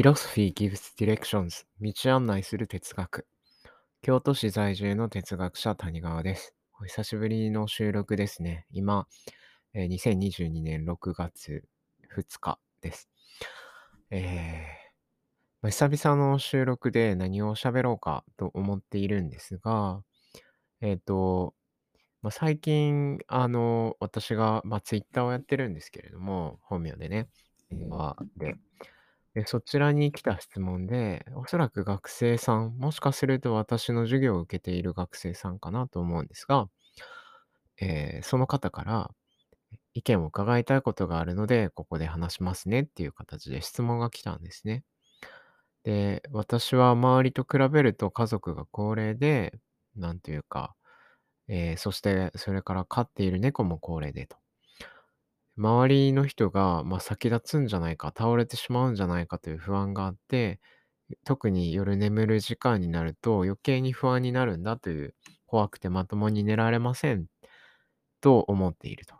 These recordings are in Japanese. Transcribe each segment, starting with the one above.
Philosophy gives directions 道案内する哲学京都市在住の哲学者谷川です。お久しぶりの収録ですね。今、えー2022年6月2日です。えー久々の収録で何を喋ろうかと思っているんですが、えっ、と、最近、あの、私が、まあ、Twitter をやってるんですけれども、本名でね、で、で、そちらに来た質問で、おそらく学生さん、もしかすると私の授業を受けている学生さんかなと思うんですが、えーその方から意見を伺いたいことがあるので、ここで話しますねっていう形で質問が来たんですね。で、私は周りと比べると家族が高齢で、なんというか、えーそしてそれから飼っている猫も高齢でと。周りの人が、まあ、先立つんじゃないか、倒れてしまうんじゃないかという不安があって、特に夜眠る時間になると余計に不安になるんだという、怖くてまともに寝られませんと思っていると。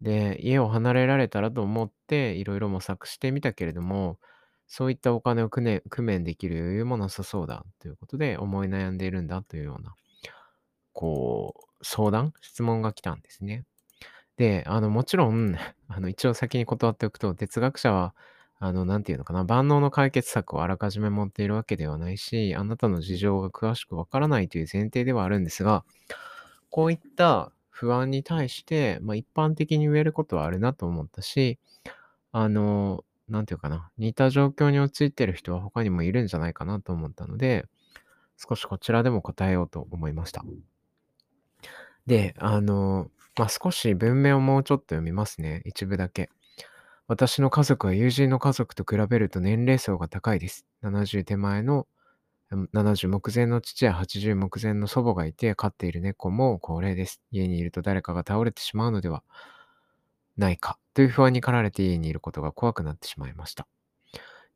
で、家を離れられたらと思っていろいろ模索してみたけれども、そういったお金を工面工面できる余裕もなさそうだということで思い悩んでいるんだというような、こう、相談、質問が来たんですね。で、あの、もちろん、あの、一応先に断っておくと、哲学者は、あの、なんていうのかな、万能の解決策をあらかじめ持っているわけではないし、あなたの事情が詳しくわからないという前提ではあるんですが、こういった不安に対して、まあ、一般的に言えることはあるなと思ったし、あの、なんていうかな、似た状況に陥っている人は他にもいるんじゃないかなと思ったので、少しこちらでも答えようと思いました。で、あの、まあ、少し文面をもうちょっと読みますね。一部だけ。私の家族は友人の家族と比べると年齢層が高いです。70手前の、70目前の父や80目前の祖母がいて、飼っている猫も高齢です。家にいると誰かが倒れてしまうのではないかという不安に駆られて家にいることが怖くなってしまいました。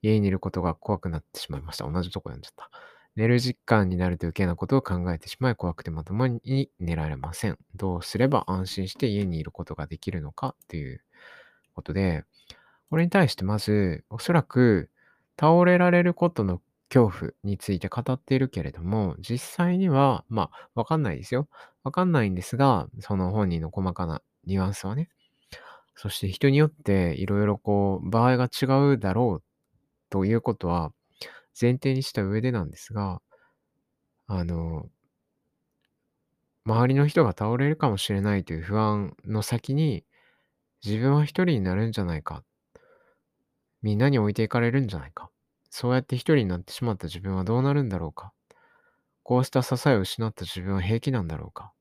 家にいることが怖くなってしまいました。同じとこ読んじゃった。寝る時間になると余計なことを考えてしまい怖くてまともに寝られません。どうすれば安心して家にいることができるのかということで、これに対してまず、おそらく倒れられることの恐怖について語っているけれども、実際には、まあ、わかんないですよ。わかんないんですが、その本人の細かなニュアンスはね。そして人によっていろいろこう、場合が違うだろうということは前提にした上でなんですが、あの、周りの人が倒れるかもしれないという不安の先に、自分は一人になるんじゃないか。みんなに置いていかれるんじゃないか。そうやって一人になってしまった自分はどうなるんだろうか。こうした支えを失った自分は平気なんだろうか。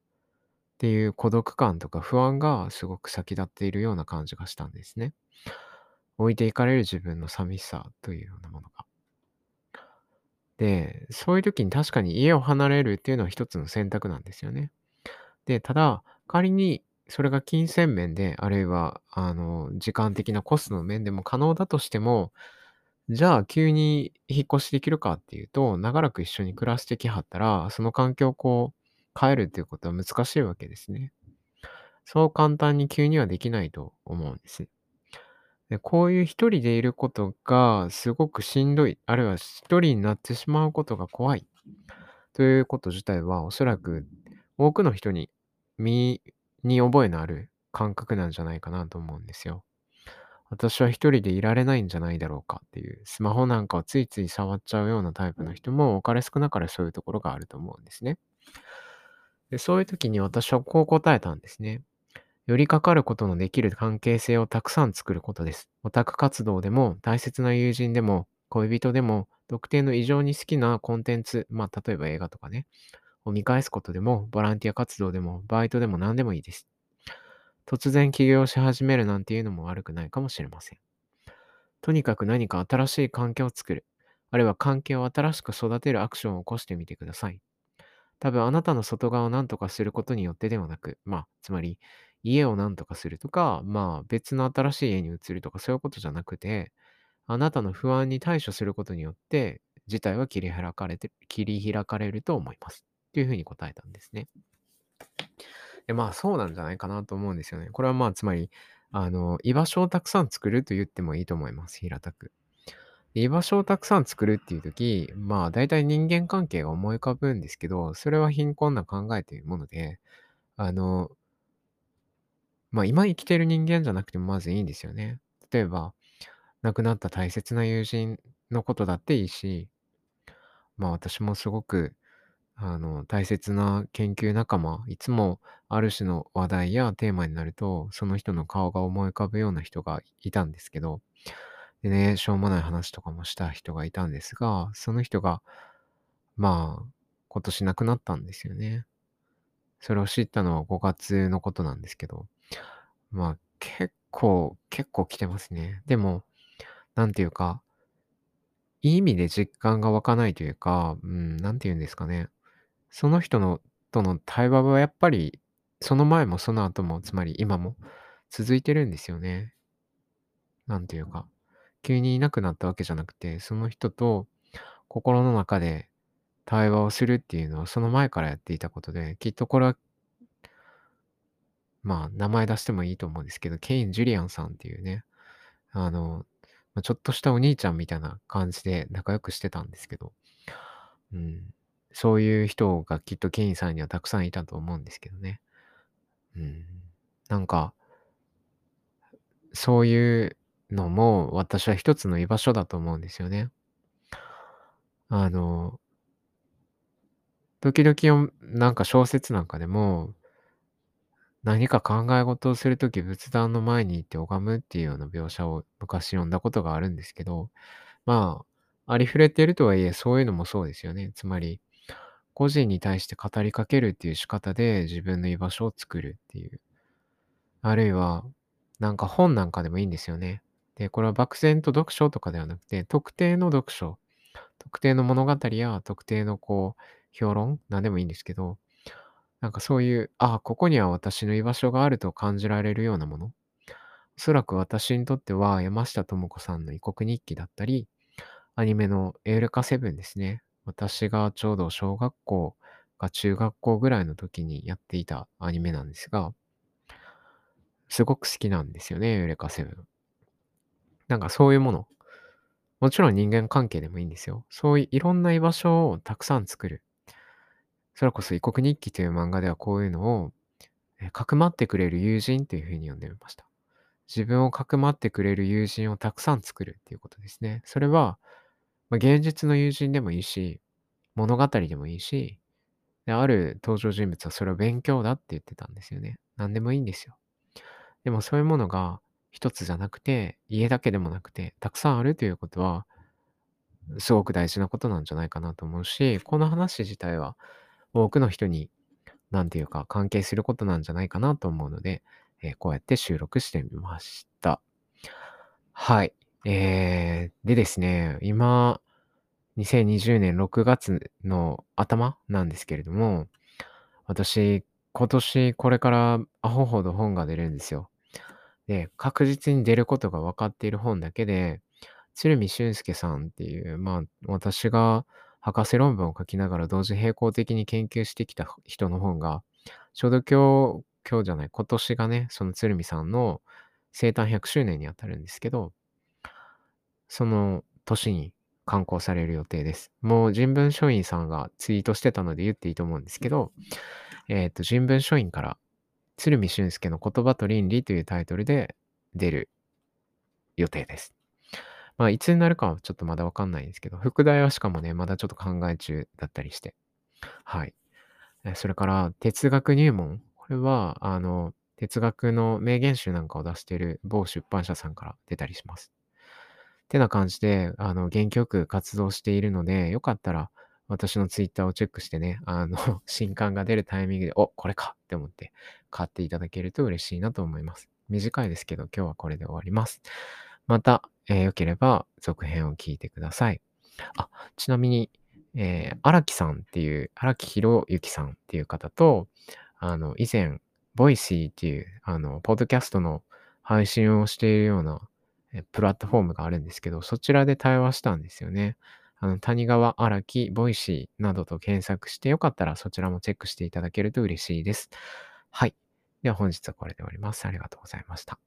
っていう孤独感とか不安がすごく先立っているような感じがしたんですね。置いていかれる自分の寂しさというようなものが。で、そういう時に確かに家を離れるっていうのは一つの選択なんですよね。で、ただ、仮にそれが金銭面で、あるいは、あの、時間的なコストの面でも可能だとしても、じゃあ急に引っ越しできるかっていうと、長らく一緒に暮らしてきはったら、その環境をこう変えるっていうことは難しいわけですね。そう簡単に急にはできないと思うんです。で、こういう一人でいることがすごくしんどい、あるいは一人になってしまうことが怖いということ自体は、おそらく多くの人に身に覚えのある感覚なんじゃないかなと思うんですよ。私は一人でいられないんじゃないだろうかっていう、スマホなんかをついつい触っちゃうようなタイプの人も多かれ少なかれそういうところがあると思うんですね。でそういう時に私はこう答えたんですね。寄りかかることのできる関係性をたくさん作ることです。オタク活動でも、大切な友人でも、恋人でも、特定の異常に好きなコンテンツ、まあ、例えば映画とかね、を見返すことでも、ボランティア活動でも、バイトでも何でもいいです。突然起業し始めるなんていうのも悪くないかもしれません。とにかく何か新しい環境を作る、あるいは関係を新しく育てるアクションを起こしてみてください。多分あなたの外側を何とかすることによってではなく、まあ、つまり家を何とかするとか、まあ別の新しい家に移るとかそういうことじゃなくて、あなたの不安に対処することによって、事態は切り開かれて、切り開かれると思います。というふうに答えたんですね。でまあそうなんじゃないかなと思うんですよね。これはまあつまり、あの、居場所をたくさん作ると言ってもいいと思います。平たく。居場所をたくさん作るっていう時、まあ、大体人間関係が思い浮かぶんですけど、それは貧困な考えというもので、あの、まあ、今生きてる人間じゃなくてもまずいいんですよね。例えば、亡くなった大切な友人のことだっていいし、まあ、私もすごく、あの、大切な研究仲間、いつもある種の話題やテーマになると、その人の顔が思い浮かぶような人がいたんですけど、でね、しょうもない話とかもした人がいたんですが、その人が、まあ、今年亡くなったんですよね。それを知ったのは5月のことなんですけど、まあ、結構、結構来てますね。でも、なんていうか、いい意味で実感が湧かないというか、うん、なんて言うんですかね。その人のとの対話はやっぱり、その前もその後も、つまり今も続いてるんですよね。なんていうか、急にいなくなったわけじゃなくて、その人と心の中で対話をするっていうのはその前からやっていたことで、きっとこれは、まあ、名前出してもいいと思うんですけど、ケイン・ジュリアンさんっていうね、あの、ちょっとしたお兄ちゃんみたいな感じで仲良くしてたんですけど、うん、そういう人がきっとケインさんにはたくさんいたと思うんですけどね。うん、なんか、そういうのも私は一つの居場所だと思うんですよね。あの、時々なんか小説なんかでも、何か考え事をするとき仏壇の前に行って拝むっていうような描写を昔読んだことがあるんですけど、まあ、ありふれているとはいえ、そういうのもそうですよね。つまり、個人に対して語りかけるっていう仕方で自分の居場所を作るっていう。あるいは、なんか本なんかでもいいんですよね。で、これは漠然と読書とかではなくて、特定の読書、特定の物語や特定のこう、評論、なんでもいいんですけど、なんかそういう、ああ、ここには私の居場所があると感じられるようなもの。おそらく私にとっては山下智子さんの異国日記だったり、アニメのエウレカセブンですね。私がちょうど小学校か中学校ぐらいの時にやっていたアニメなんですが、すごく好きなんですよね、エウレカセブン。なんかそういうもの。もちろん人間関係でもいいんですよ。そういういろんな居場所をたくさん作る。それこそ異国日記という漫画ではこういうのを、え、かくまってくれる友人という風に呼んでみました。自分をかくまってくれる友人をたくさん作るっていうことですね。それは、ま、現実の友人でもいいし、物語でもいいし、で、ある登場人物はそれを勉強だって言ってたんですよね。何でもいいんですよ。でもそういうものが一つじゃなくて、家だけでもなくて、たくさんあるということは、すごく大事なことなんじゃないかなと思うし、この話自体は多くの人に、なんていうか、関係することなんじゃないかなと思うので、え、こうやって収録してみました。はい。えー、でですね、今、2020年6月の頭なんですけれども、私、今年これからアホほど本が出るんですよ。で、確実に出ることが分かっている本だけで、鶴見俊介さんっていう、まあ、私が博士論文を書きながら同時並行的に研究してきた人の本が、ちょうど今日、今日じゃない、今年がね、その鶴見さんの生誕100周年にあたるんですけど、その年に刊行される予定です。もう人文書院さんがツイートしてたので言っていいと思うんですけど、えっ、と、人文書院から鶴見俊介の言葉と倫理というタイトルで出る予定です。まあ、いつになるかはちょっとまだわかんないんですけど、副題はしかもね、まだちょっと考え中だったりして。はい。それから、哲学入門？これは、あの、哲学の名言集なんかを出している某出版社さんから出たりします。ってな感じで、あの、元気よく活動しているので、よかったら、私のツイッターをチェックしてね、あの、新刊が出るタイミングで、お、これかって思って買っていただけると嬉しいなと思います。短いですけど、今日はこれで終わります。また、えー、よければ続編を聞いてください。あ、ちなみに、えー、荒木さんっていう、荒木博之さんっていう方と、あの、以前、ボイシーっていう、あの、ポッドキャストの配信をしているような、プラットフォームがあるんですけど、そちらで対話したんですよね。あの、谷川荒木、ボイシーなどと検索してよかったらそちらもチェックしていただけると嬉しいです。はい。では本日はこれで終わります。ありがとうございました。